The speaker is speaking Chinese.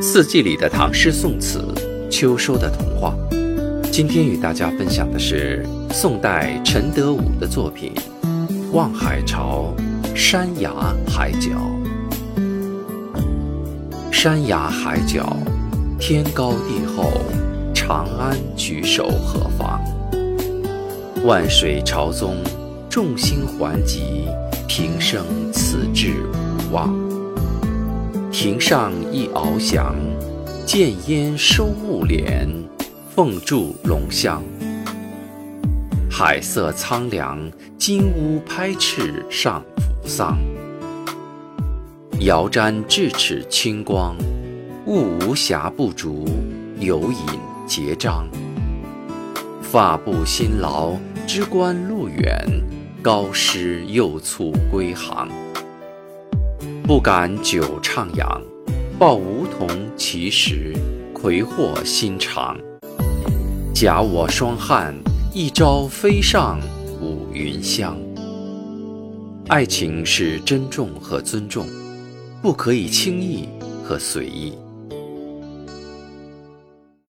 四季里的唐诗宋词，秋收的童话。今天与大家分享的是宋代陈德武的作品《望海潮·山崖海角》。山崖海角，天高地厚，长安举手何妨？万水朝宗，众星环极，平生此志无忘。亭上一翱翔，见烟收雾敛，凤柱龙香。海色苍凉，金乌拍翅上扶桑。遥瞻咫尺清光，物无瑕不足，有隐结章。发布辛劳，织冠路远，高师又促归航。不敢久徜徉，抱梧桐其实，葵祸心肠。假我双汉，一朝飞上五云香。爱情是珍重和尊重，不可以轻易和随意。